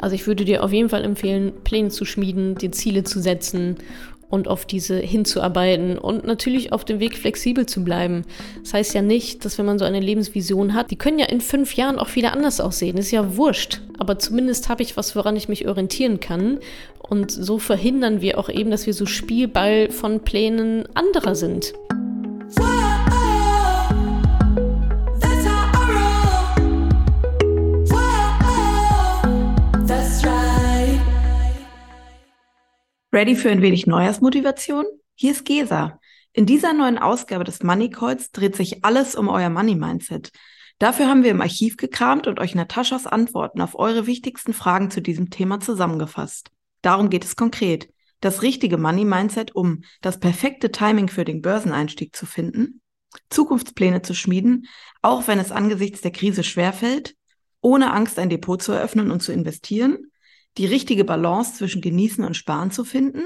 Also ich würde dir auf jeden Fall empfehlen, Pläne zu schmieden, dir Ziele zu setzen und auf diese hinzuarbeiten und natürlich auf dem Weg flexibel zu bleiben. Das heißt ja nicht, dass wenn man so eine Lebensvision hat, die können ja in fünf Jahren auch wieder anders aussehen. Ist ja wurscht. Aber zumindest habe ich was, woran ich mich orientieren kann. Und so verhindern wir auch eben, dass wir so Spielball von Plänen anderer sind. Ready für ein wenig Neujahrsmotivation? Hier ist Gesa. In dieser neuen Ausgabe des Money Calls dreht sich alles um euer Money Mindset. Dafür haben wir im Archiv gekramt und euch Nataschas Antworten auf eure wichtigsten Fragen zu diesem Thema zusammengefasst. Darum geht es konkret. Das richtige Money Mindset, um das perfekte Timing für den Börseneinstieg zu finden, Zukunftspläne zu schmieden, auch wenn es angesichts der Krise schwerfällt, ohne Angst ein Depot zu eröffnen und zu investieren, die richtige Balance zwischen Genießen und Sparen zu finden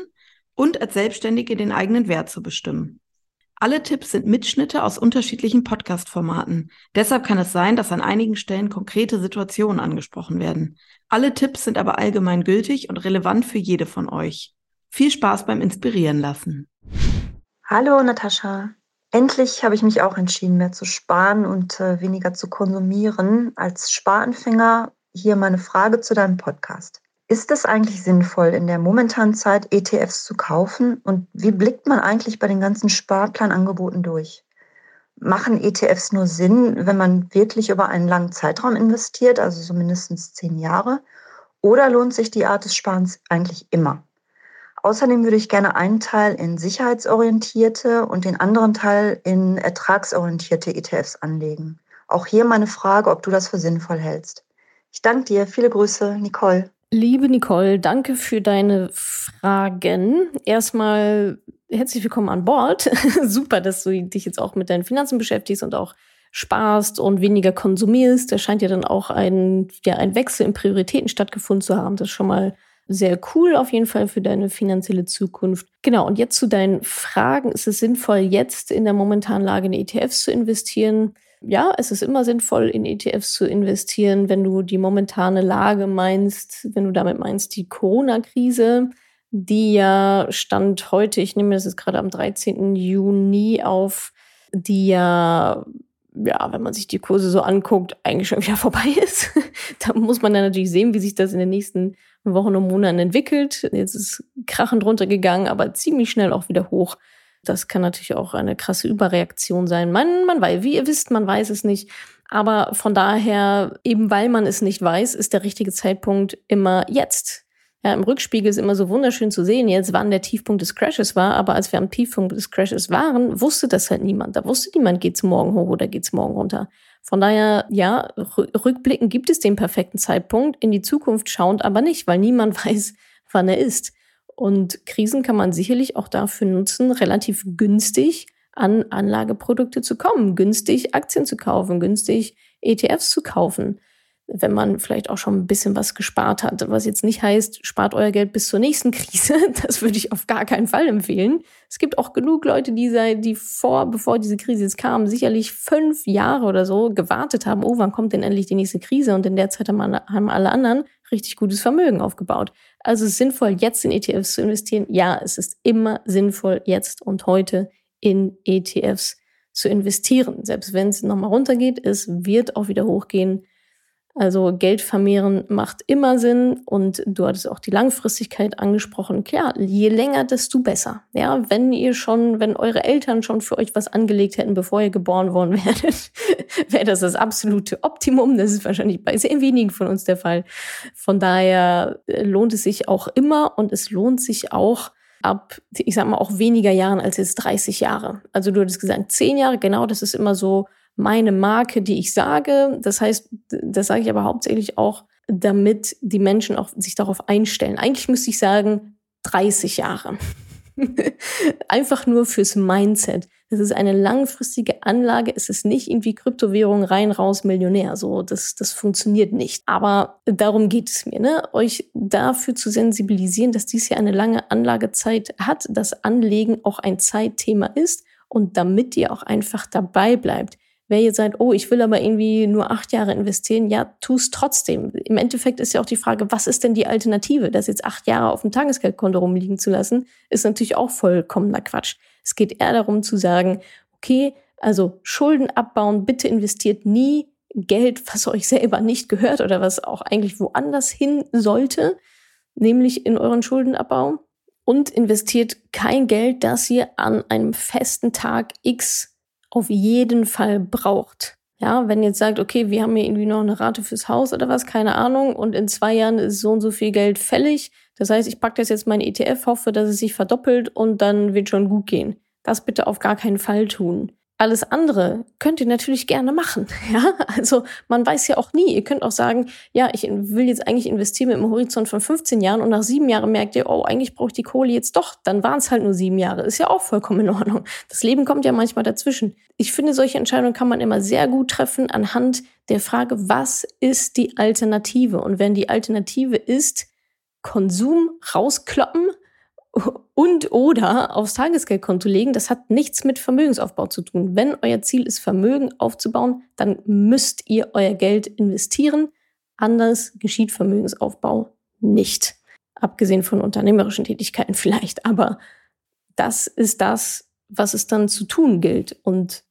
und als Selbstständige den eigenen Wert zu bestimmen. Alle Tipps sind Mitschnitte aus unterschiedlichen Podcast-Formaten. Deshalb kann es sein, dass an einigen Stellen konkrete Situationen angesprochen werden. Alle Tipps sind aber allgemein gültig und relevant für jede von euch. Viel Spaß beim Inspirieren lassen. Hallo Natascha. Endlich habe ich mich auch entschieden, mehr zu sparen und äh, weniger zu konsumieren. Als Sparanfänger hier meine Frage zu deinem Podcast. Ist es eigentlich sinnvoll, in der momentanen Zeit ETFs zu kaufen? Und wie blickt man eigentlich bei den ganzen Sparplanangeboten durch? Machen ETFs nur Sinn, wenn man wirklich über einen langen Zeitraum investiert, also so mindestens zehn Jahre? Oder lohnt sich die Art des Sparens eigentlich immer? Außerdem würde ich gerne einen Teil in sicherheitsorientierte und den anderen Teil in ertragsorientierte ETFs anlegen. Auch hier meine Frage, ob du das für sinnvoll hältst. Ich danke dir. Viele Grüße, Nicole. Liebe Nicole, danke für deine Fragen. Erstmal herzlich willkommen an Bord. Super, dass du dich jetzt auch mit deinen Finanzen beschäftigst und auch sparst und weniger konsumierst. Da scheint ja dann auch ein, ja, ein Wechsel in Prioritäten stattgefunden zu haben. Das ist schon mal sehr cool auf jeden Fall für deine finanzielle Zukunft. Genau, und jetzt zu deinen Fragen. Ist es sinnvoll, jetzt in der momentanen Lage in ETFs zu investieren? Ja, es ist immer sinnvoll, in ETFs zu investieren, wenn du die momentane Lage meinst, wenn du damit meinst, die Corona-Krise, die ja stand heute, ich nehme das jetzt gerade am 13. Juni auf, die ja, ja, wenn man sich die Kurse so anguckt, eigentlich schon wieder vorbei ist. da muss man dann natürlich sehen, wie sich das in den nächsten Wochen und Monaten entwickelt. Jetzt ist krachend runtergegangen, aber ziemlich schnell auch wieder hoch. Das kann natürlich auch eine krasse Überreaktion sein. Man, man weiß, wie ihr wisst, man weiß es nicht. Aber von daher, eben weil man es nicht weiß, ist der richtige Zeitpunkt immer jetzt. Ja, im Rückspiegel ist immer so wunderschön zu sehen jetzt, wann der Tiefpunkt des Crashes war. Aber als wir am Tiefpunkt des Crashes waren, wusste das halt niemand. Da wusste niemand, geht's morgen hoch oder geht's morgen runter. Von daher, ja, rückblicken gibt es den perfekten Zeitpunkt, in die Zukunft schauend aber nicht, weil niemand weiß, wann er ist. Und Krisen kann man sicherlich auch dafür nutzen, relativ günstig an Anlageprodukte zu kommen, günstig Aktien zu kaufen, günstig ETFs zu kaufen, wenn man vielleicht auch schon ein bisschen was gespart hat. Was jetzt nicht heißt, spart euer Geld bis zur nächsten Krise. Das würde ich auf gar keinen Fall empfehlen. Es gibt auch genug Leute, die, die vor, bevor diese Krise jetzt kam, sicherlich fünf Jahre oder so gewartet haben, oh, wann kommt denn endlich die nächste Krise? Und in der Zeit haben alle anderen richtig gutes Vermögen aufgebaut. Also sinnvoll, jetzt in ETFs zu investieren. Ja, es ist immer sinnvoll, jetzt und heute in ETFs zu investieren. Selbst wenn es nochmal runtergeht, es wird auch wieder hochgehen. Also Geld vermehren macht immer Sinn und du hattest auch die Langfristigkeit angesprochen. Klar, je länger, desto besser. Ja, wenn ihr schon, wenn eure Eltern schon für euch was angelegt hätten, bevor ihr geboren worden werdet, wäre das das absolute Optimum. Das ist wahrscheinlich bei sehr wenigen von uns der Fall. Von daher äh, lohnt es sich auch immer und es lohnt sich auch ab, ich sag mal, auch weniger Jahren als jetzt 30 Jahre. Also du hattest gesagt, 10 Jahre, genau, das ist immer so meine Marke, die ich sage. Das heißt, das sage ich aber hauptsächlich auch, damit die Menschen auch sich darauf einstellen. Eigentlich müsste ich sagen 30 Jahre. Einfach nur fürs Mindset. Das ist eine langfristige Anlage. Es ist nicht irgendwie Kryptowährung rein, raus, Millionär. So, das, das funktioniert nicht. Aber darum geht es mir, ne? Euch dafür zu sensibilisieren, dass dies hier eine lange Anlagezeit hat, dass Anlegen auch ein Zeitthema ist und damit ihr auch einfach dabei bleibt Wer jetzt sagt, oh, ich will aber irgendwie nur acht Jahre investieren, ja, tu es trotzdem. Im Endeffekt ist ja auch die Frage, was ist denn die Alternative? Das jetzt acht Jahre auf dem Tagesgeldkonto rumliegen zu lassen, ist natürlich auch vollkommener Quatsch. Es geht eher darum zu sagen, okay, also Schulden abbauen, bitte investiert nie Geld, was euch selber nicht gehört oder was auch eigentlich woanders hin sollte, nämlich in euren Schuldenabbau. Und investiert kein Geld, das ihr an einem festen Tag X auf jeden Fall braucht. Ja, wenn ihr jetzt sagt, okay, wir haben hier irgendwie noch eine Rate fürs Haus oder was, keine Ahnung, und in zwei Jahren ist so und so viel Geld fällig. Das heißt, ich packe das jetzt mein ETF, hoffe, dass es sich verdoppelt und dann wird schon gut gehen. Das bitte auf gar keinen Fall tun. Alles andere könnt ihr natürlich gerne machen. Ja, also man weiß ja auch nie. Ihr könnt auch sagen, ja, ich will jetzt eigentlich investieren mit einem Horizont von 15 Jahren und nach sieben Jahren merkt ihr, oh, eigentlich brauche ich die Kohle jetzt doch. Dann waren es halt nur sieben Jahre. Ist ja auch vollkommen in Ordnung. Das Leben kommt ja manchmal dazwischen. Ich finde, solche Entscheidungen kann man immer sehr gut treffen anhand der Frage, was ist die Alternative? Und wenn die Alternative ist, Konsum rauskloppen, und oder aufs Tagesgeldkonto legen, das hat nichts mit Vermögensaufbau zu tun. Wenn euer Ziel ist, Vermögen aufzubauen, dann müsst ihr euer Geld investieren. Anders geschieht Vermögensaufbau nicht. Abgesehen von unternehmerischen Tätigkeiten vielleicht. Aber das ist das, was es dann zu tun gilt. Und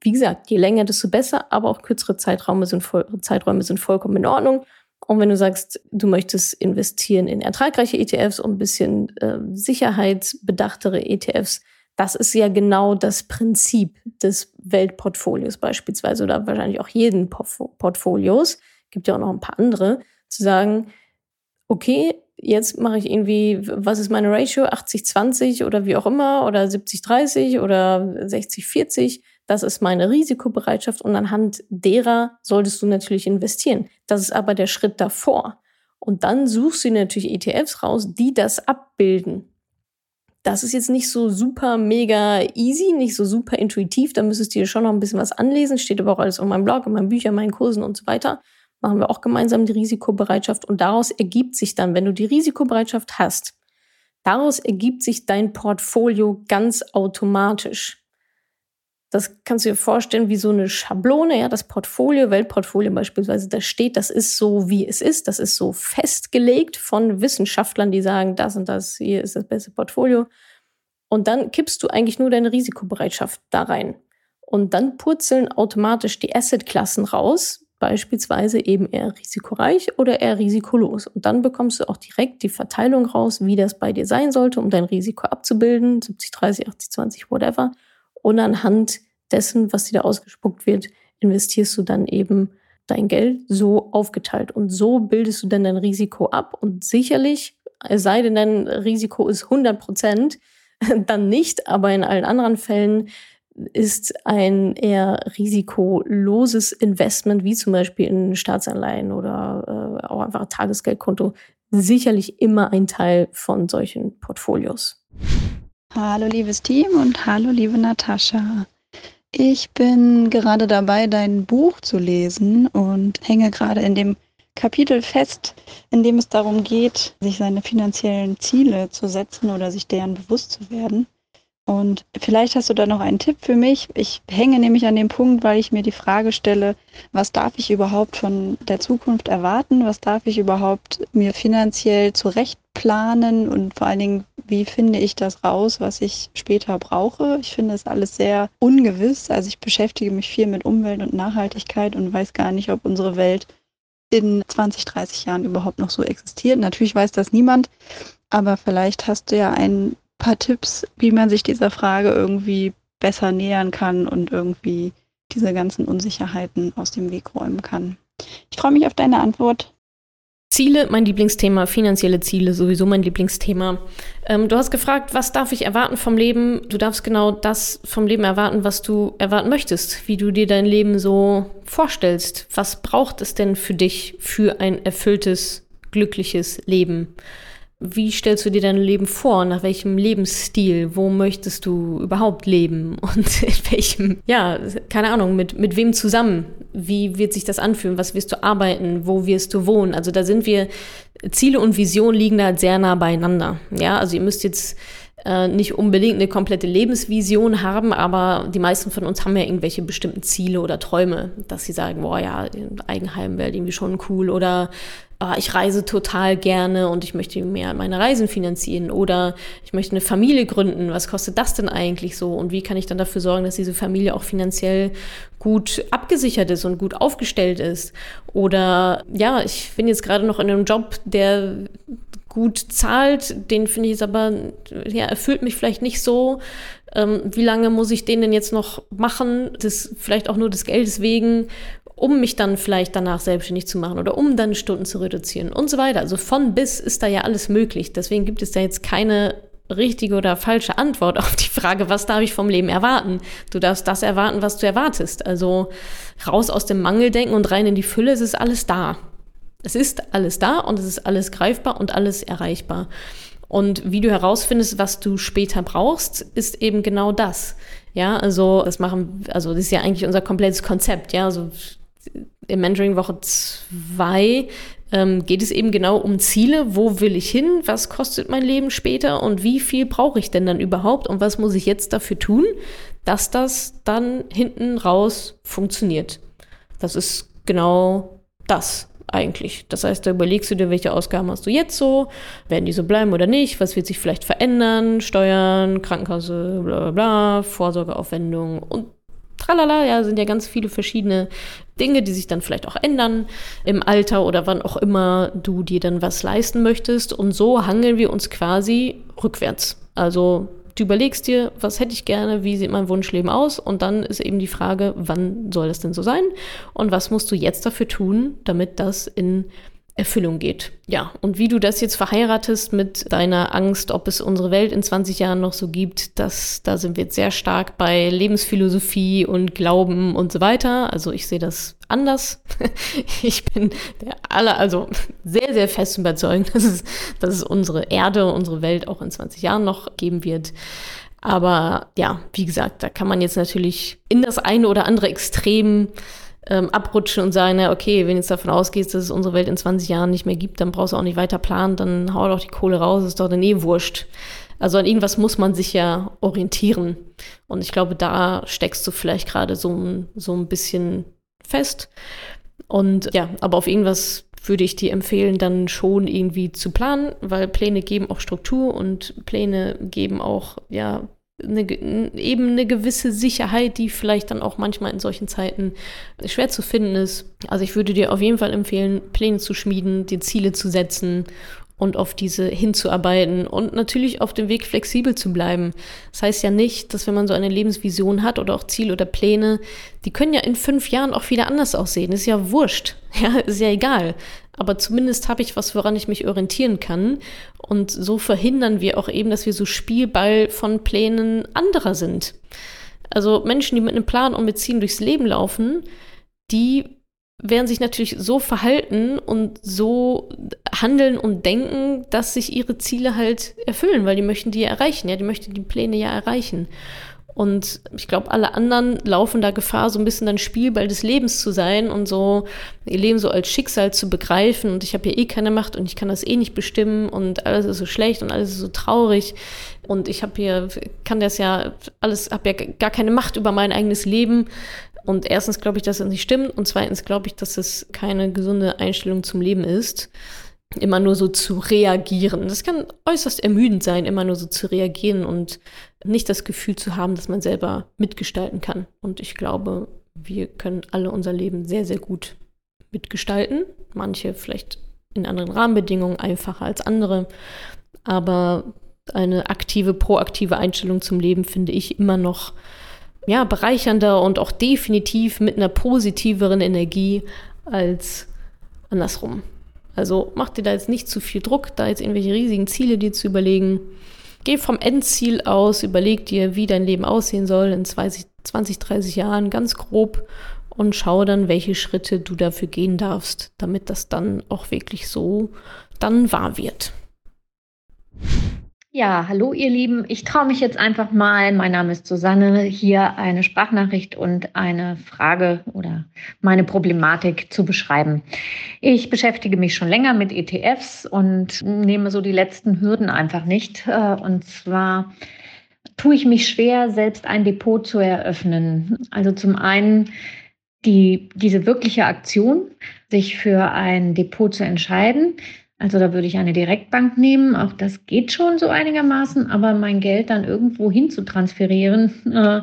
wie gesagt, je länger, desto besser, aber auch kürzere Zeiträume sind, voll, Zeiträume sind vollkommen in Ordnung. Und wenn du sagst, du möchtest investieren in ertragreiche ETFs und ein bisschen äh, sicherheitsbedachtere ETFs, das ist ja genau das Prinzip des Weltportfolios beispielsweise oder wahrscheinlich auch jeden Portfolios. Gibt ja auch noch ein paar andere, zu sagen, okay, jetzt mache ich irgendwie, was ist meine Ratio? 80-20 oder wie auch immer oder 70-30 oder 60-40 das ist meine Risikobereitschaft und anhand derer solltest du natürlich investieren. Das ist aber der Schritt davor. Und dann suchst du natürlich ETFs raus, die das abbilden. Das ist jetzt nicht so super mega easy, nicht so super intuitiv. Da müsstest du dir schon noch ein bisschen was anlesen. Steht aber auch alles auf meinem Blog, in meinen Büchern, meinen Kursen und so weiter. Machen wir auch gemeinsam die Risikobereitschaft. Und daraus ergibt sich dann, wenn du die Risikobereitschaft hast, daraus ergibt sich dein Portfolio ganz automatisch. Das kannst du dir vorstellen wie so eine Schablone, ja, das Portfolio, Weltportfolio beispielsweise, da steht, das ist so, wie es ist, das ist so festgelegt von Wissenschaftlern, die sagen, das und das hier ist das beste Portfolio. Und dann kippst du eigentlich nur deine Risikobereitschaft da rein. Und dann purzeln automatisch die Assetklassen raus, beispielsweise eben eher risikoreich oder eher risikolos. Und dann bekommst du auch direkt die Verteilung raus, wie das bei dir sein sollte, um dein Risiko abzubilden, 70, 30, 80, 20, whatever und anhand dessen, was dir da ausgespuckt wird, investierst du dann eben dein Geld so aufgeteilt. Und so bildest du dann dein Risiko ab. Und sicherlich, es sei denn, dein Risiko ist 100 Prozent, dann nicht. Aber in allen anderen Fällen ist ein eher risikoloses Investment, wie zum Beispiel in Staatsanleihen oder äh, auch einfach Tagesgeldkonto, sicherlich immer ein Teil von solchen Portfolios. Hallo liebes Team und hallo liebe Natascha. Ich bin gerade dabei, dein Buch zu lesen und hänge gerade in dem Kapitel fest, in dem es darum geht, sich seine finanziellen Ziele zu setzen oder sich deren bewusst zu werden. Und vielleicht hast du da noch einen Tipp für mich. Ich hänge nämlich an dem Punkt, weil ich mir die Frage stelle, was darf ich überhaupt von der Zukunft erwarten? Was darf ich überhaupt mir finanziell zurecht planen? Und vor allen Dingen, wie finde ich das raus, was ich später brauche? Ich finde es alles sehr ungewiss. Also ich beschäftige mich viel mit Umwelt und Nachhaltigkeit und weiß gar nicht, ob unsere Welt in 20, 30 Jahren überhaupt noch so existiert. Natürlich weiß das niemand, aber vielleicht hast du ja einen paar Tipps, wie man sich dieser Frage irgendwie besser nähern kann und irgendwie diese ganzen Unsicherheiten aus dem Weg räumen kann. Ich freue mich auf deine Antwort. Ziele, mein Lieblingsthema, finanzielle Ziele, sowieso mein Lieblingsthema. Ähm, du hast gefragt, was darf ich erwarten vom Leben? Du darfst genau das vom Leben erwarten, was du erwarten möchtest, wie du dir dein Leben so vorstellst. Was braucht es denn für dich für ein erfülltes, glückliches Leben? Wie stellst du dir dein Leben vor? Nach welchem Lebensstil? Wo möchtest du überhaupt leben? Und in welchem, ja, keine Ahnung, mit, mit wem zusammen? Wie wird sich das anfühlen? Was wirst du arbeiten? Wo wirst du wohnen? Also da sind wir, Ziele und Vision liegen da sehr nah beieinander. Ja, also ihr müsst jetzt äh, nicht unbedingt eine komplette Lebensvision haben, aber die meisten von uns haben ja irgendwelche bestimmten Ziele oder Träume, dass sie sagen, boah ja, Eigenheim wäre irgendwie schon cool oder ah, ich reise total gerne und ich möchte mehr meine Reisen finanzieren oder ich möchte eine Familie gründen. Was kostet das denn eigentlich so? Und wie kann ich dann dafür sorgen, dass diese Familie auch finanziell gut abgesichert ist und gut aufgestellt ist? Oder ja, ich bin jetzt gerade noch in einem Job, der gut zahlt, den finde ich jetzt aber, ja, erfüllt mich vielleicht nicht so. Ähm, wie lange muss ich den denn jetzt noch machen? Das vielleicht auch nur des Geldes wegen um mich dann vielleicht danach selbstständig zu machen oder um dann Stunden zu reduzieren und so weiter. Also von bis ist da ja alles möglich. Deswegen gibt es da jetzt keine richtige oder falsche Antwort auf die Frage, was darf ich vom Leben erwarten? Du darfst das erwarten, was du erwartest. Also raus aus dem Mangeldenken und rein in die Fülle, es ist alles da. Es ist alles da und es ist alles greifbar und alles erreichbar. Und wie du herausfindest, was du später brauchst, ist eben genau das. Ja, also das machen, also das ist ja eigentlich unser komplettes Konzept. Ja, also im Mentoring Woche 2 ähm, geht es eben genau um Ziele. Wo will ich hin? Was kostet mein Leben später? Und wie viel brauche ich denn dann überhaupt? Und was muss ich jetzt dafür tun, dass das dann hinten raus funktioniert? Das ist genau das eigentlich. Das heißt, da überlegst du dir, welche Ausgaben hast du jetzt so, werden die so bleiben oder nicht, was wird sich vielleicht verändern, Steuern, Krankenkasse, bla bla bla, Vorsorgeaufwendungen und tralala, ja, sind ja ganz viele verschiedene Dinge, die sich dann vielleicht auch ändern im Alter oder wann auch immer du dir dann was leisten möchtest. Und so hangeln wir uns quasi rückwärts. Also du überlegst dir, was hätte ich gerne, wie sieht mein Wunschleben aus? Und dann ist eben die Frage, wann soll das denn so sein? Und was musst du jetzt dafür tun, damit das in Erfüllung geht. Ja, und wie du das jetzt verheiratest mit deiner Angst, ob es unsere Welt in 20 Jahren noch so gibt, das, da sind wir jetzt sehr stark bei Lebensphilosophie und Glauben und so weiter. Also ich sehe das anders. Ich bin der aller, also sehr, sehr fest überzeugt, dass es, dass es unsere Erde, unsere Welt auch in 20 Jahren noch geben wird. Aber ja, wie gesagt, da kann man jetzt natürlich in das eine oder andere Extrem ähm, abrutschen und sagen, na okay, wenn du jetzt davon ausgehst, dass es unsere Welt in 20 Jahren nicht mehr gibt, dann brauchst du auch nicht weiter planen, dann hau doch die Kohle raus, ist doch dann eh wurscht. Also an irgendwas muss man sich ja orientieren. Und ich glaube, da steckst du vielleicht gerade so, so ein bisschen fest. Und ja, aber auf irgendwas würde ich dir empfehlen, dann schon irgendwie zu planen, weil Pläne geben auch Struktur und Pläne geben auch, ja, eine, eben eine gewisse Sicherheit, die vielleicht dann auch manchmal in solchen Zeiten schwer zu finden ist. Also ich würde dir auf jeden Fall empfehlen, Pläne zu schmieden, dir Ziele zu setzen und auf diese hinzuarbeiten und natürlich auf dem Weg flexibel zu bleiben. Das heißt ja nicht, dass wenn man so eine Lebensvision hat oder auch Ziele oder Pläne, die können ja in fünf Jahren auch wieder anders aussehen. Ist ja wurscht. Ja, ist ja egal. Aber zumindest habe ich was, woran ich mich orientieren kann. Und so verhindern wir auch eben, dass wir so Spielball von Plänen anderer sind. Also Menschen, die mit einem Plan und mit Zielen durchs Leben laufen, die werden sich natürlich so verhalten und so handeln und denken, dass sich ihre Ziele halt erfüllen, weil die möchten die ja erreichen, ja, die möchten die Pläne ja erreichen. Und ich glaube, alle anderen laufen da Gefahr, so ein bisschen dann Spielball des Lebens zu sein und so ihr Leben so als Schicksal zu begreifen. Und ich habe ja eh keine Macht und ich kann das eh nicht bestimmen und alles ist so schlecht und alles ist so traurig. Und ich habe hier, kann das ja alles, habe ja gar keine Macht über mein eigenes Leben. Und erstens glaube ich, dass das nicht stimmt. Und zweitens glaube ich, dass es keine gesunde Einstellung zum Leben ist. Immer nur so zu reagieren. Das kann äußerst ermüdend sein, immer nur so zu reagieren und nicht das Gefühl zu haben, dass man selber mitgestalten kann. Und ich glaube, wir können alle unser Leben sehr, sehr gut mitgestalten. Manche vielleicht in anderen Rahmenbedingungen einfacher als andere. Aber eine aktive, proaktive Einstellung zum Leben finde ich immer noch ja, bereichernder und auch definitiv mit einer positiveren Energie als andersrum. Also mach dir da jetzt nicht zu viel Druck, da jetzt irgendwelche riesigen Ziele dir zu überlegen. Geh vom Endziel aus, überleg dir, wie dein Leben aussehen soll in 20, 20 30 Jahren, ganz grob und schau dann, welche Schritte du dafür gehen darfst, damit das dann auch wirklich so dann wahr wird. Ja, hallo ihr Lieben. Ich traue mich jetzt einfach mal. Mein Name ist Susanne. Hier eine Sprachnachricht und eine Frage oder meine Problematik zu beschreiben. Ich beschäftige mich schon länger mit ETFs und nehme so die letzten Hürden einfach nicht. Äh, und zwar tue ich mich schwer, selbst ein Depot zu eröffnen. Also zum einen die, diese wirkliche Aktion, sich für ein Depot zu entscheiden, also da würde ich eine Direktbank nehmen. Auch das geht schon so einigermaßen, aber mein Geld dann irgendwo hin zu transferieren, äh,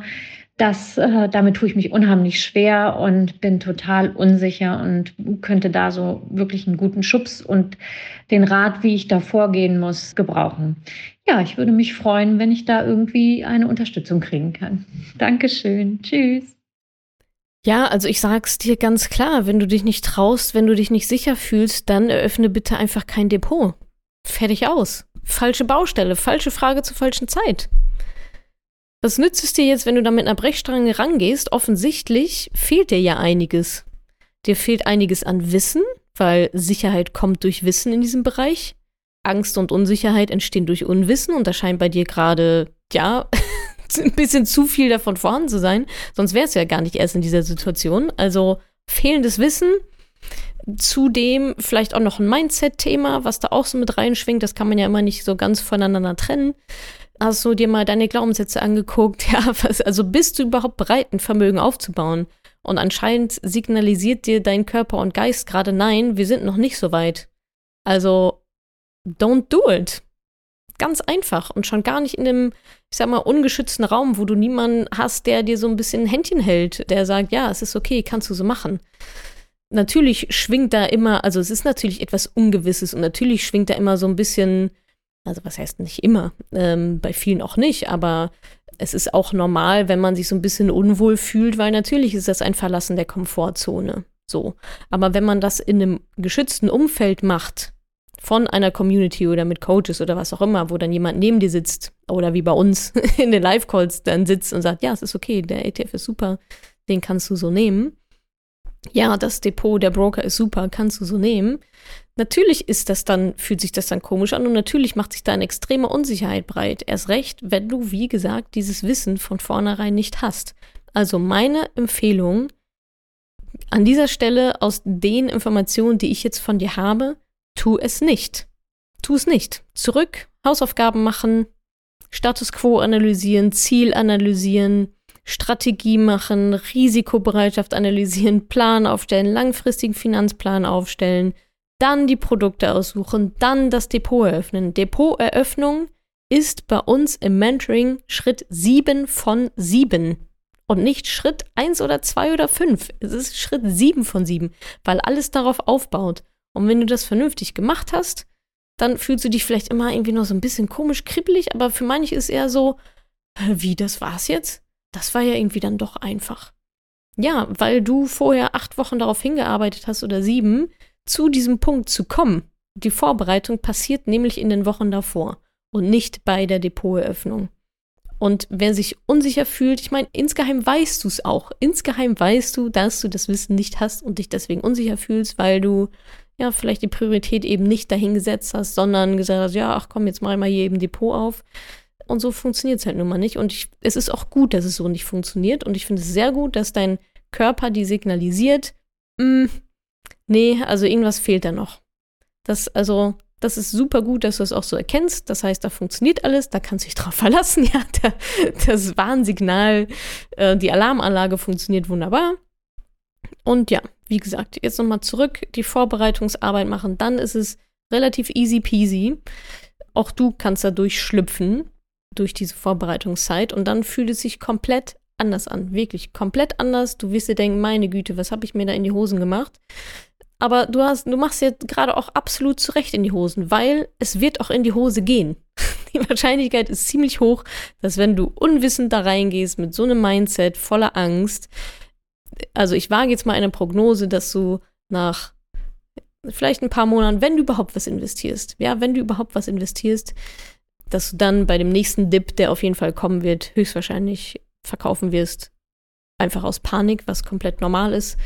das, äh, damit tue ich mich unheimlich schwer und bin total unsicher und könnte da so wirklich einen guten Schubs und den Rat, wie ich da vorgehen muss, gebrauchen. Ja, ich würde mich freuen, wenn ich da irgendwie eine Unterstützung kriegen kann. Dankeschön. Tschüss. Ja, also ich sag's dir ganz klar, wenn du dich nicht traust, wenn du dich nicht sicher fühlst, dann eröffne bitte einfach kein Depot. Fertig aus. Falsche Baustelle, falsche Frage zur falschen Zeit. Was nützt es dir jetzt, wenn du da mit einer Brechstange rangehst? Offensichtlich fehlt dir ja einiges. Dir fehlt einiges an Wissen, weil Sicherheit kommt durch Wissen in diesem Bereich. Angst und Unsicherheit entstehen durch Unwissen und da scheint bei dir gerade, ja, ein bisschen zu viel davon vorhanden zu sein. Sonst wärst du ja gar nicht erst in dieser Situation. Also fehlendes Wissen. Zudem vielleicht auch noch ein Mindset-Thema, was da auch so mit reinschwingt. Das kann man ja immer nicht so ganz voneinander trennen. Hast du dir mal deine Glaubenssätze angeguckt? Ja, was, also bist du überhaupt bereit, ein Vermögen aufzubauen? Und anscheinend signalisiert dir dein Körper und Geist gerade nein, wir sind noch nicht so weit. Also, don't do it ganz einfach und schon gar nicht in dem, ich sag mal, ungeschützten Raum, wo du niemanden hast, der dir so ein bisschen ein Händchen hält, der sagt, ja, es ist okay, kannst du so machen. Natürlich schwingt da immer, also es ist natürlich etwas Ungewisses und natürlich schwingt da immer so ein bisschen, also was heißt nicht immer, ähm, bei vielen auch nicht, aber es ist auch normal, wenn man sich so ein bisschen unwohl fühlt, weil natürlich ist das ein Verlassen der Komfortzone. So. Aber wenn man das in einem geschützten Umfeld macht, von einer Community oder mit Coaches oder was auch immer, wo dann jemand neben dir sitzt oder wie bei uns in den Live-Calls dann sitzt und sagt, ja, es ist okay, der ETF ist super, den kannst du so nehmen. Ja, das Depot, der Broker ist super, kannst du so nehmen. Natürlich ist das dann, fühlt sich das dann komisch an und natürlich macht sich da eine extreme Unsicherheit breit. Erst recht, wenn du, wie gesagt, dieses Wissen von vornherein nicht hast. Also meine Empfehlung an dieser Stelle aus den Informationen, die ich jetzt von dir habe, tu es nicht. Tu es nicht. Zurück, Hausaufgaben machen, Status quo analysieren, Ziel analysieren, Strategie machen, Risikobereitschaft analysieren, Plan aufstellen, langfristigen Finanzplan aufstellen, dann die Produkte aussuchen, dann das Depot eröffnen. Depoteröffnung ist bei uns im Mentoring Schritt 7 von 7 und nicht Schritt 1 oder 2 oder 5. Es ist Schritt 7 von 7, weil alles darauf aufbaut. Und wenn du das vernünftig gemacht hast, dann fühlst du dich vielleicht immer irgendwie noch so ein bisschen komisch, kribbelig, aber für manche ist eher so, wie, das war's jetzt? Das war ja irgendwie dann doch einfach. Ja, weil du vorher acht Wochen darauf hingearbeitet hast oder sieben, zu diesem Punkt zu kommen. Die Vorbereitung passiert nämlich in den Wochen davor und nicht bei der Depoteröffnung. Und wer sich unsicher fühlt, ich meine, insgeheim weißt du es auch. Insgeheim weißt du, dass du das Wissen nicht hast und dich deswegen unsicher fühlst, weil du ja, vielleicht die Priorität eben nicht dahingesetzt hast, sondern gesagt hast, ja, ach komm, jetzt mach ich mal hier eben Depot auf. Und so funktioniert es halt nun mal nicht. Und ich, es ist auch gut, dass es so nicht funktioniert. Und ich finde es sehr gut, dass dein Körper die signalisiert, mh, hm, nee, also irgendwas fehlt da noch. Das, also, das ist super gut, dass du es auch so erkennst. Das heißt, da funktioniert alles, da kannst du dich drauf verlassen. Ja, der, das Warnsignal, äh, die Alarmanlage funktioniert wunderbar. Und ja, wie gesagt, jetzt nochmal zurück, die Vorbereitungsarbeit machen, dann ist es relativ easy peasy. Auch du kannst da durchschlüpfen durch diese Vorbereitungszeit und dann fühlt es sich komplett anders an. Wirklich komplett anders. Du wirst dir denken, meine Güte, was habe ich mir da in die Hosen gemacht? Aber du hast, du machst jetzt gerade auch absolut zurecht in die Hosen, weil es wird auch in die Hose gehen. Die Wahrscheinlichkeit ist ziemlich hoch, dass wenn du unwissend da reingehst mit so einem Mindset voller Angst, also ich wage jetzt mal eine Prognose, dass du nach vielleicht ein paar Monaten, wenn du überhaupt was investierst, ja, wenn du überhaupt was investierst, dass du dann bei dem nächsten Dip, der auf jeden Fall kommen wird, höchstwahrscheinlich verkaufen wirst, einfach aus Panik, was komplett normal ist,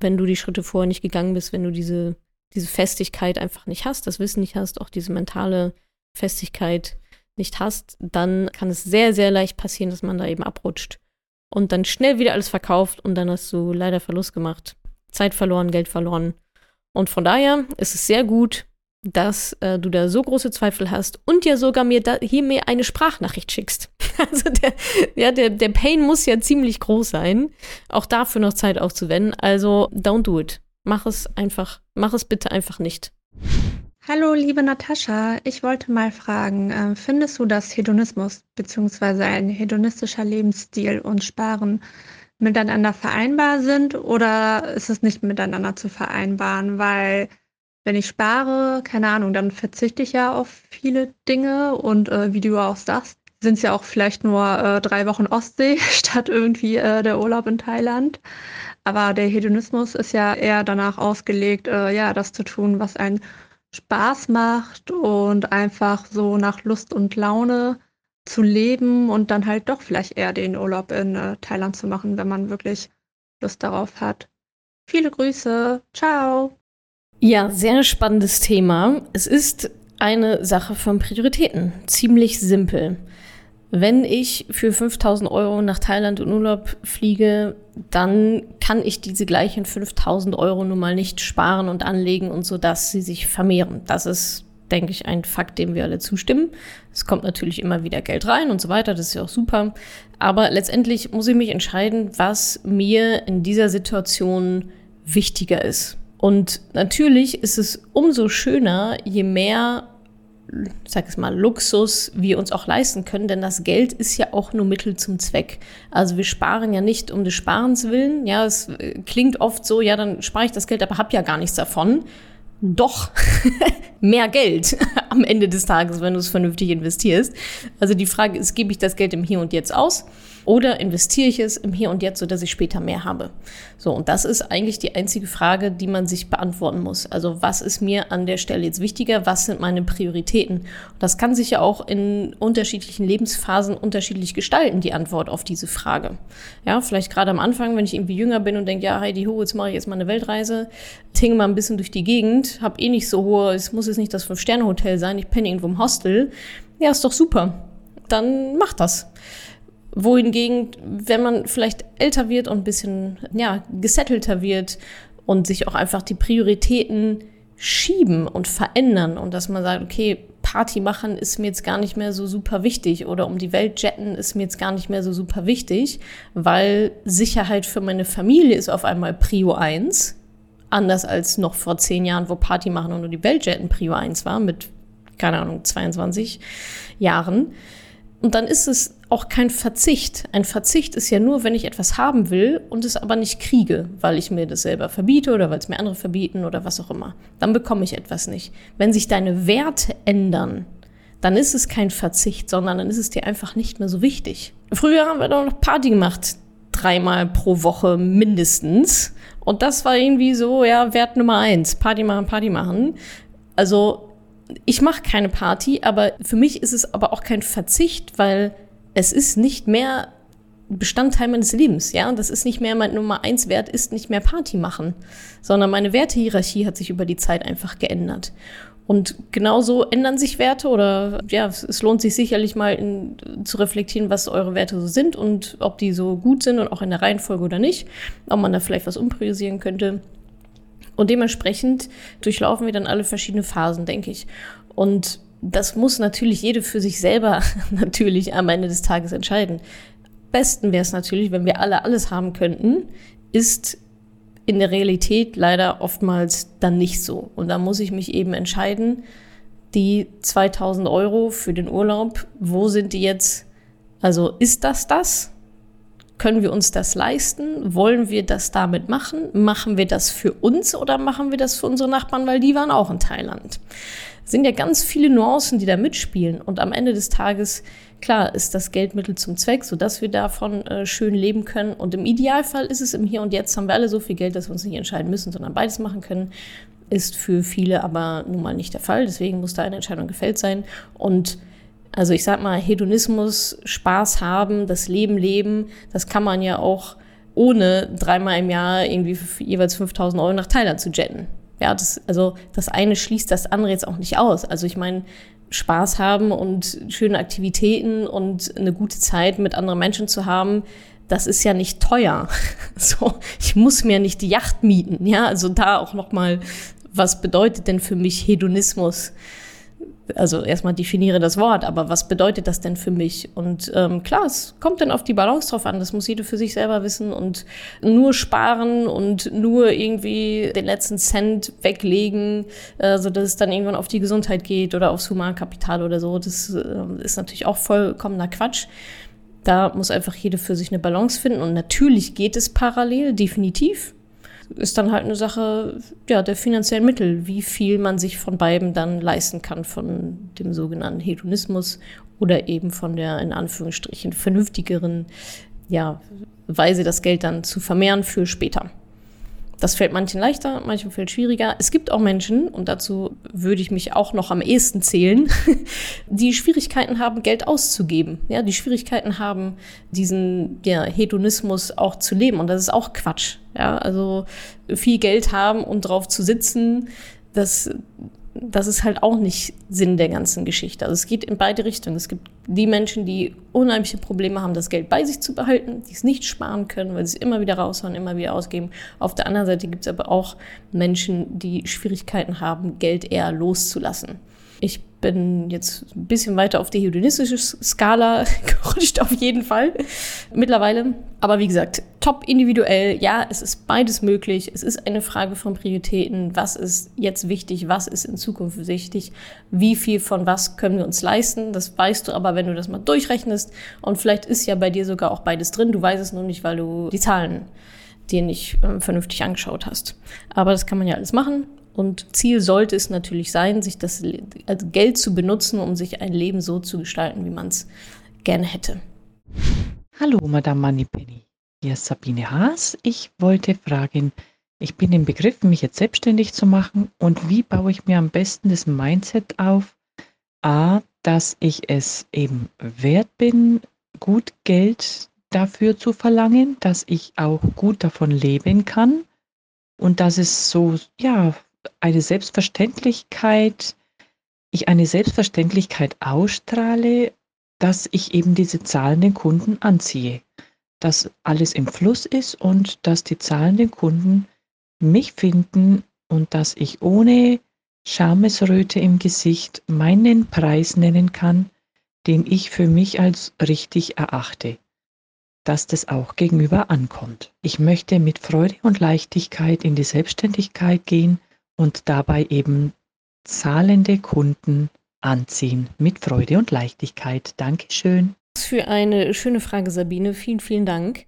wenn du die Schritte vorher nicht gegangen bist, wenn du diese, diese Festigkeit einfach nicht hast, das Wissen nicht hast, auch diese mentale Festigkeit, nicht hast, dann kann es sehr, sehr leicht passieren, dass man da eben abrutscht und dann schnell wieder alles verkauft und dann hast du leider Verlust gemacht. Zeit verloren, Geld verloren. Und von daher ist es sehr gut, dass äh, du da so große Zweifel hast und ja sogar mir da, hier mir eine Sprachnachricht schickst. Also der, ja, der, der Pain muss ja ziemlich groß sein, auch dafür noch Zeit aufzuwenden. Also don't do it. Mach es einfach, mach es bitte einfach nicht. Hallo, liebe Natascha. Ich wollte mal fragen, äh, findest du, dass Hedonismus bzw. ein hedonistischer Lebensstil und Sparen miteinander vereinbar sind oder ist es nicht miteinander zu vereinbaren? Weil wenn ich spare, keine Ahnung, dann verzichte ich ja auf viele Dinge und äh, wie du auch sagst, sind es ja auch vielleicht nur äh, drei Wochen Ostsee statt irgendwie äh, der Urlaub in Thailand. Aber der Hedonismus ist ja eher danach ausgelegt, äh, ja, das zu tun, was einen Spaß macht und einfach so nach Lust und Laune zu leben und dann halt doch vielleicht eher den Urlaub in äh, Thailand zu machen, wenn man wirklich Lust darauf hat. Viele Grüße. Ciao. Ja, sehr spannendes Thema. Es ist eine Sache von Prioritäten. Ziemlich simpel. Wenn ich für 5000 Euro nach Thailand in Urlaub fliege, dann kann ich diese gleichen 5000 Euro nun mal nicht sparen und anlegen und so, dass sie sich vermehren. Das ist, denke ich, ein Fakt, dem wir alle zustimmen. Es kommt natürlich immer wieder Geld rein und so weiter, das ist ja auch super. Aber letztendlich muss ich mich entscheiden, was mir in dieser Situation wichtiger ist. Und natürlich ist es umso schöner, je mehr sag es mal, Luxus wir uns auch leisten können, denn das Geld ist ja auch nur Mittel zum Zweck. Also wir sparen ja nicht um des Sparens willen. Ja, es äh, klingt oft so, ja, dann spare ich das Geld, aber hab ja gar nichts davon. Doch mehr Geld am Ende des Tages, wenn du es vernünftig investierst. Also die Frage ist, gebe ich das Geld im Hier und Jetzt aus? Oder investiere ich es im Hier und Jetzt, sodass ich später mehr habe? So, und das ist eigentlich die einzige Frage, die man sich beantworten muss. Also, was ist mir an der Stelle jetzt wichtiger? Was sind meine Prioritäten? Und das kann sich ja auch in unterschiedlichen Lebensphasen unterschiedlich gestalten, die Antwort auf diese Frage. Ja, vielleicht gerade am Anfang, wenn ich irgendwie jünger bin und denke, ja, Heidi Ho, jetzt mache ich jetzt mal eine Weltreise, tinge mal ein bisschen durch die Gegend, habe eh nicht so hohe, es muss jetzt nicht das Fünf-Sterne-Hotel sein, ich penne irgendwo im Hostel. Ja, ist doch super. Dann mach das wohingegen, wenn man vielleicht älter wird und ein bisschen, ja, gesettelter wird und sich auch einfach die Prioritäten schieben und verändern und dass man sagt, okay, Party machen ist mir jetzt gar nicht mehr so super wichtig oder um die Welt jetten ist mir jetzt gar nicht mehr so super wichtig, weil Sicherheit für meine Familie ist auf einmal Prio 1. Anders als noch vor zehn Jahren, wo Party machen und nur die Welt jetten Prio 1 war, mit, keine Ahnung, 22 Jahren. Und dann ist es auch kein Verzicht. Ein Verzicht ist ja nur, wenn ich etwas haben will und es aber nicht kriege, weil ich mir das selber verbiete oder weil es mir andere verbieten oder was auch immer. Dann bekomme ich etwas nicht. Wenn sich deine Werte ändern, dann ist es kein Verzicht, sondern dann ist es dir einfach nicht mehr so wichtig. Früher haben wir doch noch Party gemacht. Dreimal pro Woche mindestens. Und das war irgendwie so, ja, Wert Nummer eins. Party machen, Party machen. Also ich mache keine Party, aber für mich ist es aber auch kein Verzicht, weil es ist nicht mehr Bestandteil meines Lebens, ja. Das ist nicht mehr mein Nummer eins Wert, ist nicht mehr Party machen, sondern meine Wertehierarchie hat sich über die Zeit einfach geändert. Und genauso ändern sich Werte oder ja, es lohnt sich sicherlich mal in, zu reflektieren, was eure Werte so sind und ob die so gut sind und auch in der Reihenfolge oder nicht, ob man da vielleicht was umpriorisieren könnte. Und dementsprechend durchlaufen wir dann alle verschiedene Phasen, denke ich. Und das muss natürlich jede für sich selber natürlich am Ende des Tages entscheiden. Besten wäre es natürlich, wenn wir alle alles haben könnten, ist in der Realität leider oftmals dann nicht so. Und da muss ich mich eben entscheiden, die 2000 Euro für den Urlaub, wo sind die jetzt? Also ist das das? Können wir uns das leisten? Wollen wir das damit machen? Machen wir das für uns oder machen wir das für unsere Nachbarn, weil die waren auch in Thailand? Es sind ja ganz viele Nuancen, die da mitspielen. Und am Ende des Tages, klar, ist das Geldmittel zum Zweck, sodass wir davon äh, schön leben können. Und im Idealfall ist es im Hier und Jetzt, haben wir alle so viel Geld, dass wir uns nicht entscheiden müssen, sondern beides machen können. Ist für viele aber nun mal nicht der Fall. Deswegen muss da eine Entscheidung gefällt sein. Und also ich sag mal, Hedonismus, Spaß haben, das Leben leben, das kann man ja auch ohne dreimal im Jahr irgendwie jeweils 5000 Euro nach Thailand zu jetten. Ja, das, also das eine schließt das andere jetzt auch nicht aus. Also ich meine, Spaß haben und schöne Aktivitäten und eine gute Zeit mit anderen Menschen zu haben, das ist ja nicht teuer. So, ich muss mir nicht die Yacht mieten, ja, also da auch noch mal, was bedeutet denn für mich Hedonismus? Also erstmal definiere das Wort, aber was bedeutet das denn für mich? Und ähm, klar, es kommt dann auf die Balance drauf an. Das muss jeder für sich selber wissen und nur sparen und nur irgendwie den letzten Cent weglegen, äh, so dass es dann irgendwann auf die Gesundheit geht oder aufs Humankapital oder so. Das äh, ist natürlich auch vollkommener Quatsch. Da muss einfach jeder für sich eine Balance finden und natürlich geht es parallel, definitiv ist dann halt eine Sache ja, der finanziellen Mittel, wie viel man sich von beiden dann leisten kann, von dem sogenannten Hedonismus oder eben von der in Anführungsstrichen vernünftigeren ja, Weise, das Geld dann zu vermehren für später. Das fällt manchen leichter, manchen fällt schwieriger. Es gibt auch Menschen, und dazu würde ich mich auch noch am ehesten zählen, die Schwierigkeiten haben, Geld auszugeben. Ja, die Schwierigkeiten haben, diesen ja, Hedonismus auch zu leben. Und das ist auch Quatsch. Ja, also viel Geld haben und drauf zu sitzen, das das ist halt auch nicht Sinn der ganzen Geschichte. Also es geht in beide Richtungen. Es gibt die Menschen, die unheimliche Probleme haben, das Geld bei sich zu behalten, die es nicht sparen können, weil sie es immer wieder raushauen, immer wieder ausgeben. Auf der anderen Seite gibt es aber auch Menschen, die Schwierigkeiten haben, Geld eher loszulassen. Ich bin jetzt ein bisschen weiter auf die hedonistische Skala gerutscht, auf jeden Fall mittlerweile. Aber wie gesagt, top individuell. Ja, es ist beides möglich. Es ist eine Frage von Prioritäten. Was ist jetzt wichtig? Was ist in Zukunft wichtig? Wie viel von was können wir uns leisten? Das weißt du aber, wenn du das mal durchrechnest. Und vielleicht ist ja bei dir sogar auch beides drin. Du weißt es nur nicht, weil du die Zahlen dir nicht äh, vernünftig angeschaut hast. Aber das kann man ja alles machen. Und Ziel sollte es natürlich sein, sich das also Geld zu benutzen, um sich ein Leben so zu gestalten, wie man es gerne hätte. Hallo, Madame Moneypenny. Hier ist Sabine Haas. Ich wollte fragen, ich bin im Begriff, mich jetzt selbstständig zu machen und wie baue ich mir am besten das Mindset auf? A, dass ich es eben wert bin, gut Geld dafür zu verlangen, dass ich auch gut davon leben kann und dass es so, ja, eine Selbstverständlichkeit, ich eine Selbstverständlichkeit ausstrahle, dass ich eben diese zahlenden Kunden anziehe. Dass alles im Fluss ist und dass die zahlenden Kunden mich finden und dass ich ohne Schamesröte im Gesicht meinen Preis nennen kann, den ich für mich als richtig erachte, dass das auch gegenüber ankommt. Ich möchte mit Freude und Leichtigkeit in die Selbstständigkeit gehen und dabei eben zahlende Kunden anziehen mit Freude und Leichtigkeit. Dankeschön. Für eine schöne Frage, Sabine. Vielen, vielen Dank.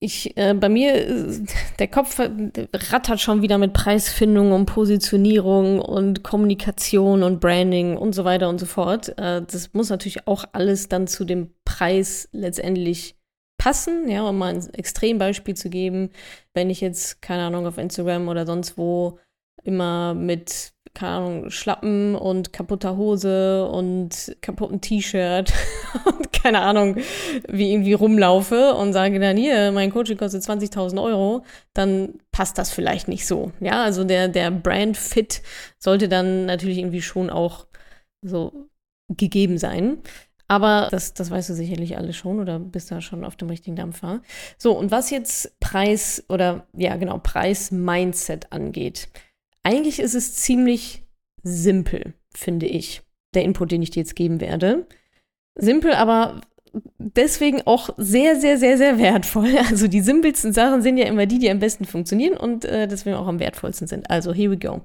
Ich, äh, bei mir, äh, der Kopf rattert schon wieder mit Preisfindung und Positionierung und Kommunikation und Branding und so weiter und so fort. Äh, das muss natürlich auch alles dann zu dem Preis letztendlich passen. Ja, um mal ein Extrembeispiel zu geben, wenn ich jetzt, keine Ahnung, auf Instagram oder sonst wo immer mit, keine Ahnung, Schlappen und kaputter Hose und kaputten T-Shirt und keine Ahnung, wie irgendwie rumlaufe und sage dann hier, mein Coaching kostet 20.000 Euro, dann passt das vielleicht nicht so. Ja, also der, der Brand-Fit sollte dann natürlich irgendwie schon auch so gegeben sein. Aber das, das weißt du sicherlich alle schon oder bist da schon auf dem richtigen Dampfer. So, und was jetzt Preis oder ja, genau, Preis-Mindset angeht. Eigentlich ist es ziemlich simpel, finde ich, der Input, den ich dir jetzt geben werde. Simpel, aber deswegen auch sehr, sehr, sehr, sehr wertvoll. Also die simpelsten Sachen sind ja immer die, die am besten funktionieren und äh, deswegen auch am wertvollsten sind. Also here we go.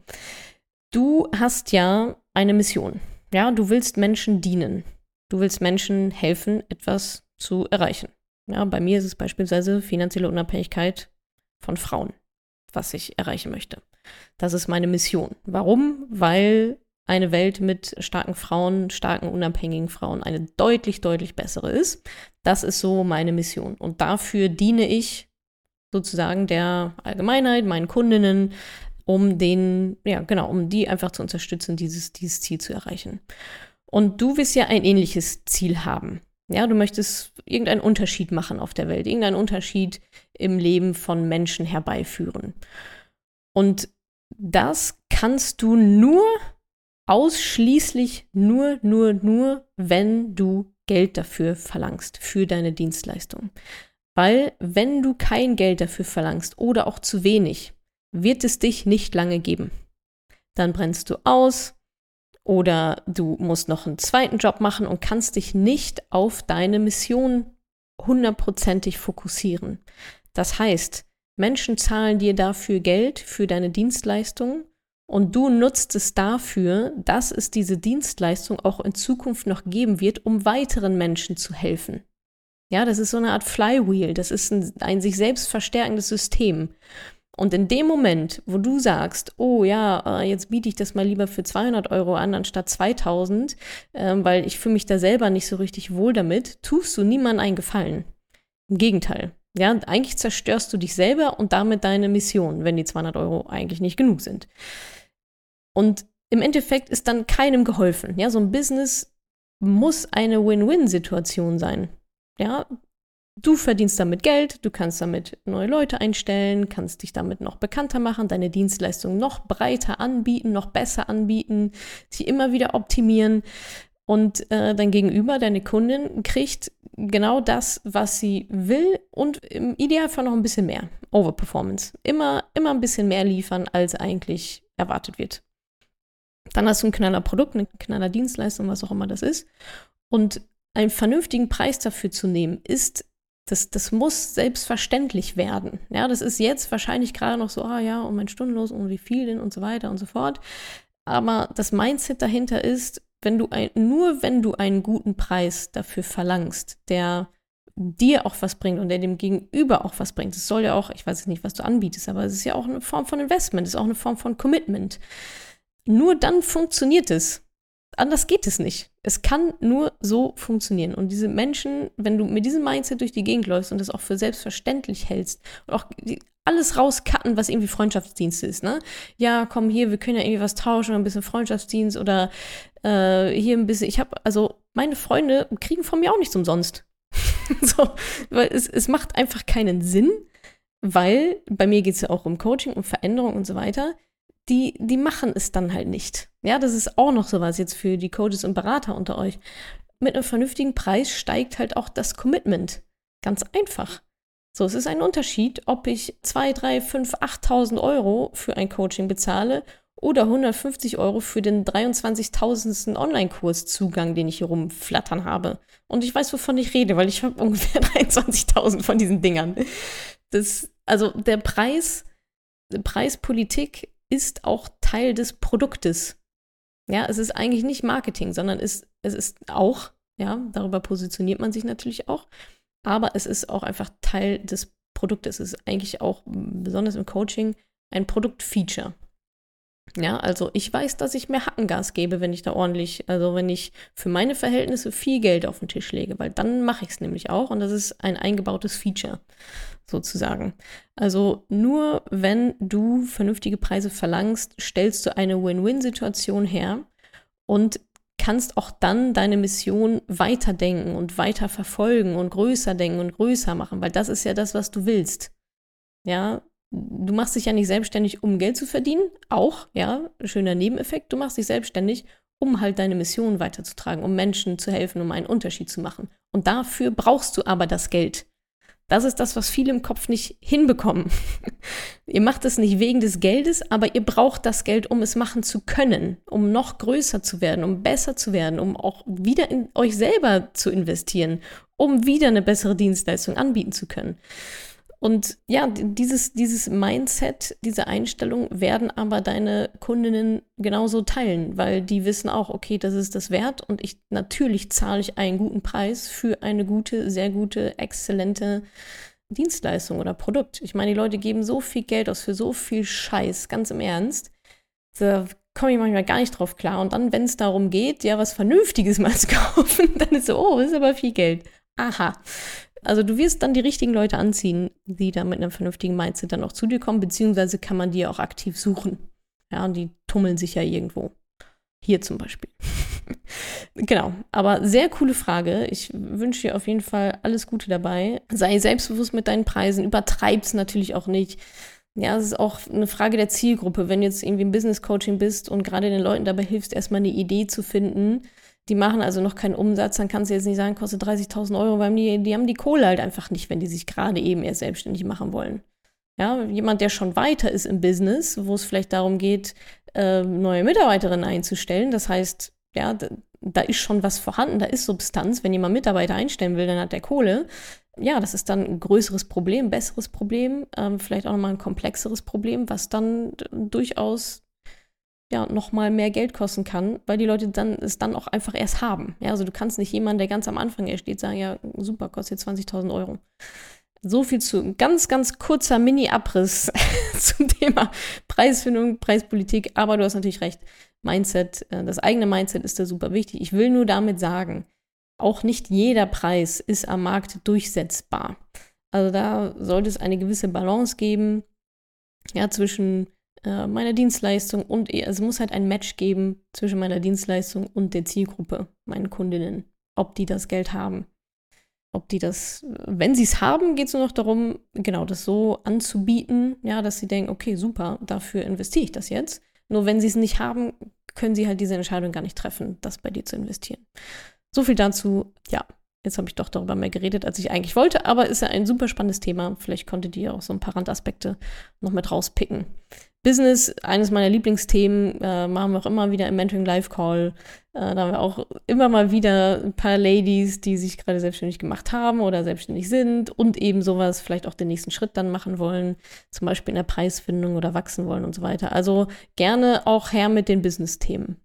Du hast ja eine Mission. Ja, du willst Menschen dienen. Du willst Menschen helfen, etwas zu erreichen. Ja, bei mir ist es beispielsweise finanzielle Unabhängigkeit von Frauen, was ich erreichen möchte. Das ist meine Mission. Warum? Weil eine Welt mit starken Frauen, starken, unabhängigen Frauen eine deutlich, deutlich bessere ist. Das ist so meine Mission. Und dafür diene ich sozusagen der Allgemeinheit, meinen Kundinnen, um den, ja, genau, um die einfach zu unterstützen, dieses, dieses Ziel zu erreichen. Und du wirst ja ein ähnliches Ziel haben. Ja, du möchtest irgendeinen Unterschied machen auf der Welt, irgendeinen Unterschied im Leben von Menschen herbeiführen. Und das kannst du nur ausschließlich nur, nur, nur, wenn du Geld dafür verlangst, für deine Dienstleistung. Weil wenn du kein Geld dafür verlangst oder auch zu wenig, wird es dich nicht lange geben. Dann brennst du aus oder du musst noch einen zweiten Job machen und kannst dich nicht auf deine Mission hundertprozentig fokussieren. Das heißt, Menschen zahlen dir dafür Geld für deine Dienstleistung und du nutzt es dafür, dass es diese Dienstleistung auch in Zukunft noch geben wird, um weiteren Menschen zu helfen. Ja, das ist so eine Art Flywheel, das ist ein, ein sich selbst verstärkendes System. Und in dem Moment, wo du sagst, oh ja, äh, jetzt biete ich das mal lieber für 200 Euro an, anstatt 2000, ähm, weil ich fühle mich da selber nicht so richtig wohl damit, tust du niemandem einen Gefallen. Im Gegenteil. Ja, eigentlich zerstörst du dich selber und damit deine Mission, wenn die 200 Euro eigentlich nicht genug sind. Und im Endeffekt ist dann keinem geholfen. Ja, so ein Business muss eine Win-Win-Situation sein. Ja, du verdienst damit Geld, du kannst damit neue Leute einstellen, kannst dich damit noch bekannter machen, deine Dienstleistung noch breiter anbieten, noch besser anbieten, sie immer wieder optimieren. Und äh, dein Gegenüber, deine Kundin, kriegt genau das, was sie will und im Idealfall noch ein bisschen mehr. Overperformance. Immer, immer ein bisschen mehr liefern, als eigentlich erwartet wird. Dann hast du ein knaller Produkt, eine knaller Dienstleistung, was auch immer das ist. Und einen vernünftigen Preis dafür zu nehmen, ist, das, das muss selbstverständlich werden. Ja, das ist jetzt wahrscheinlich gerade noch so, ah ja, und mein Stundenlos und wie viel denn und so weiter und so fort. Aber das Mindset dahinter ist, wenn du ein, nur wenn du einen guten Preis dafür verlangst, der dir auch was bringt und der dem Gegenüber auch was bringt. Es soll ja auch, ich weiß jetzt nicht, was du anbietest, aber es ist ja auch eine Form von Investment, es ist auch eine Form von Commitment. Nur dann funktioniert es. Anders geht es nicht. Es kann nur so funktionieren. Und diese Menschen, wenn du mit diesem Mindset durch die Gegend läufst und das auch für selbstverständlich hältst und auch alles rauscutten, was irgendwie Freundschaftsdienst ist, ne? Ja, komm hier, wir können ja irgendwie was tauschen, ein bisschen Freundschaftsdienst oder äh, hier ein bisschen. Ich habe, also meine Freunde kriegen von mir auch nichts umsonst. so, weil es, es macht einfach keinen Sinn, weil bei mir geht es ja auch um Coaching, um Veränderung und so weiter. Die, die machen es dann halt nicht. Ja, das ist auch noch sowas jetzt für die Coaches und Berater unter euch. Mit einem vernünftigen Preis steigt halt auch das Commitment. Ganz einfach. So, es ist ein Unterschied, ob ich 2, 3, 5, 8.000 Euro für ein Coaching bezahle oder 150 Euro für den 23.000. Online-Kurs-Zugang, den ich hier rumflattern habe. Und ich weiß, wovon ich rede, weil ich habe ungefähr 23.000 von diesen Dingern. Das, also der Preis, Preispolitik ist auch Teil des Produktes. Ja, es ist eigentlich nicht Marketing, sondern es, es ist auch, ja, darüber positioniert man sich natürlich auch, aber es ist auch einfach Teil des Produktes. Es ist eigentlich auch, besonders im Coaching, ein Produktfeature. Ja, also ich weiß, dass ich mehr Hackengas gebe, wenn ich da ordentlich, also wenn ich für meine Verhältnisse viel Geld auf den Tisch lege, weil dann mache ich es nämlich auch und das ist ein eingebautes Feature sozusagen. Also nur wenn du vernünftige Preise verlangst, stellst du eine Win-Win-Situation her und kannst auch dann deine Mission weiterdenken und weiter verfolgen und größer denken und größer machen, weil das ist ja das, was du willst. Ja, du machst dich ja nicht selbstständig, um Geld zu verdienen, auch, ja, schöner Nebeneffekt, du machst dich selbstständig, um halt deine Mission weiterzutragen, um Menschen zu helfen, um einen Unterschied zu machen. Und dafür brauchst du aber das Geld. Das ist das, was viele im Kopf nicht hinbekommen. ihr macht es nicht wegen des Geldes, aber ihr braucht das Geld, um es machen zu können, um noch größer zu werden, um besser zu werden, um auch wieder in euch selber zu investieren, um wieder eine bessere Dienstleistung anbieten zu können. Und ja, dieses, dieses Mindset, diese Einstellung werden aber deine Kundinnen genauso teilen, weil die wissen auch, okay, das ist das wert und ich natürlich zahle ich einen guten Preis für eine gute, sehr gute, exzellente Dienstleistung oder Produkt. Ich meine, die Leute geben so viel Geld aus für so viel Scheiß, ganz im Ernst. Da komme ich manchmal gar nicht drauf klar. Und dann, wenn es darum geht, ja, was Vernünftiges mal zu kaufen, dann ist so, oh, ist aber viel Geld. Aha. Also du wirst dann die richtigen Leute anziehen, die da mit einem vernünftigen Mindset dann auch zu dir kommen, beziehungsweise kann man die auch aktiv suchen. Ja, und die tummeln sich ja irgendwo. Hier zum Beispiel. genau, aber sehr coole Frage. Ich wünsche dir auf jeden Fall alles Gute dabei. Sei selbstbewusst mit deinen Preisen, übertreib's natürlich auch nicht. Ja, es ist auch eine Frage der Zielgruppe. Wenn du jetzt irgendwie im Business Coaching bist und gerade den Leuten dabei hilfst, erstmal eine Idee zu finden, die machen also noch keinen Umsatz, dann kannst du jetzt nicht sagen, kostet 30.000 Euro, weil die, die haben die Kohle halt einfach nicht, wenn die sich gerade eben erst selbstständig machen wollen. Ja, jemand, der schon weiter ist im Business, wo es vielleicht darum geht, äh, neue Mitarbeiterinnen einzustellen. Das heißt, ja, da, da ist schon was vorhanden, da ist Substanz. Wenn jemand Mitarbeiter einstellen will, dann hat der Kohle ja, das ist dann ein größeres Problem, besseres Problem, ähm, vielleicht auch nochmal ein komplexeres Problem, was dann durchaus ja nochmal mehr Geld kosten kann, weil die Leute dann es dann auch einfach erst haben. Ja, also du kannst nicht jemanden, der ganz am Anfang erst steht, sagen, ja, super, kostet 20.000 Euro. So viel zu ganz, ganz kurzer Mini-Abriss zum Thema Preisfindung, Preispolitik. Aber du hast natürlich recht. Mindset, äh, das eigene Mindset ist da super wichtig. Ich will nur damit sagen, auch nicht jeder Preis ist am Markt durchsetzbar. Also da sollte es eine gewisse Balance geben, ja, zwischen äh, meiner Dienstleistung und, also es muss halt ein Match geben zwischen meiner Dienstleistung und der Zielgruppe, meinen Kundinnen, ob die das Geld haben. Ob die das, wenn sie es haben, geht es nur noch darum, genau das so anzubieten, ja, dass sie denken, okay, super, dafür investiere ich das jetzt. Nur wenn sie es nicht haben, können sie halt diese Entscheidung gar nicht treffen, das bei dir zu investieren. So viel dazu. Ja, jetzt habe ich doch darüber mehr geredet, als ich eigentlich wollte, aber ist ja ein super spannendes Thema. Vielleicht konntet ihr auch so ein paar Randaspekte noch mit rauspicken. Business, eines meiner Lieblingsthemen, äh, machen wir auch immer wieder im Mentoring Live Call. Äh, da haben wir auch immer mal wieder ein paar Ladies, die sich gerade selbstständig gemacht haben oder selbstständig sind und eben sowas vielleicht auch den nächsten Schritt dann machen wollen, zum Beispiel in der Preisfindung oder wachsen wollen und so weiter. Also gerne auch her mit den Business-Themen.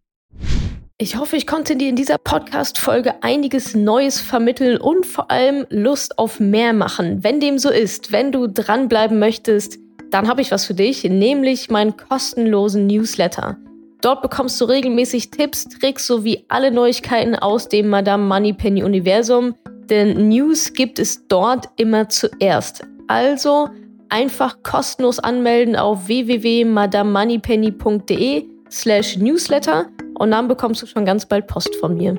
Ich hoffe, ich konnte dir in dieser Podcast-Folge einiges Neues vermitteln und vor allem Lust auf mehr machen. Wenn dem so ist, wenn du dranbleiben möchtest, dann habe ich was für dich, nämlich meinen kostenlosen Newsletter. Dort bekommst du regelmäßig Tipps, Tricks sowie alle Neuigkeiten aus dem Madame Moneypenny Universum, denn News gibt es dort immer zuerst. Also einfach kostenlos anmelden auf www.madamemoneypenny.de slash newsletter und dann bekommst du schon ganz bald Post von mir.